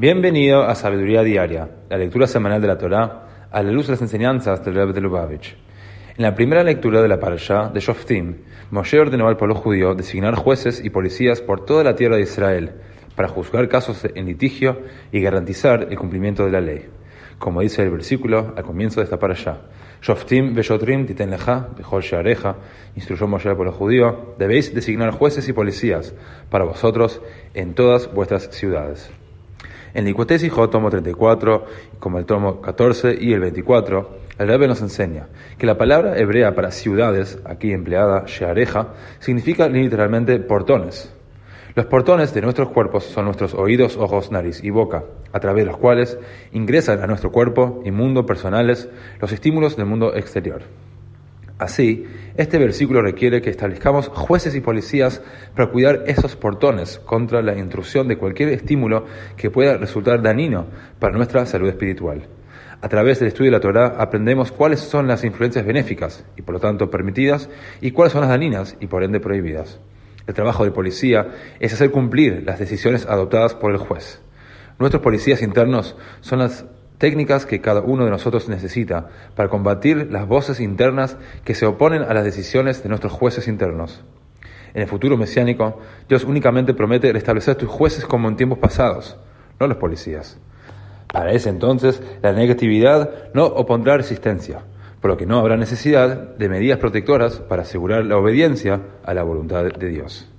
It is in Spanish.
Bienvenido a Sabiduría Diaria, la lectura semanal de la Torá, a la luz de las enseñanzas del Rebbe de Lubavitch. En la primera lectura de la parasha de Shoftim, Moshe ordenó al pueblo judío designar jueces y policías por toda la tierra de Israel para juzgar casos en litigio y garantizar el cumplimiento de la ley. Como dice el versículo al comienzo de esta parasha, Shoftim veshotrim titen lecha, bechol sheareja, instruyó Moshe al pueblo judío, debéis designar jueces y policías para vosotros en todas vuestras ciudades. En Licutés y tomo 34, como el tomo 14 y el 24, el Rebbe nos enseña que la palabra hebrea para ciudades, aquí empleada sheareja, significa literalmente portones. Los portones de nuestros cuerpos son nuestros oídos, ojos, nariz y boca, a través de los cuales ingresan a nuestro cuerpo y mundo personales los estímulos del mundo exterior. Así, este versículo requiere que establezcamos jueces y policías para cuidar esos portones contra la intrusión de cualquier estímulo que pueda resultar dañino para nuestra salud espiritual. A través del estudio de la Torah aprendemos cuáles son las influencias benéficas y por lo tanto permitidas y cuáles son las dañinas y por ende prohibidas. El trabajo del policía es hacer cumplir las decisiones adoptadas por el juez. Nuestros policías internos son las técnicas que cada uno de nosotros necesita para combatir las voces internas que se oponen a las decisiones de nuestros jueces internos. En el futuro mesiánico, Dios únicamente promete restablecer tus jueces como en tiempos pasados, no los policías. Para ese entonces, la negatividad no opondrá resistencia, por lo que no habrá necesidad de medidas protectoras para asegurar la obediencia a la voluntad de Dios.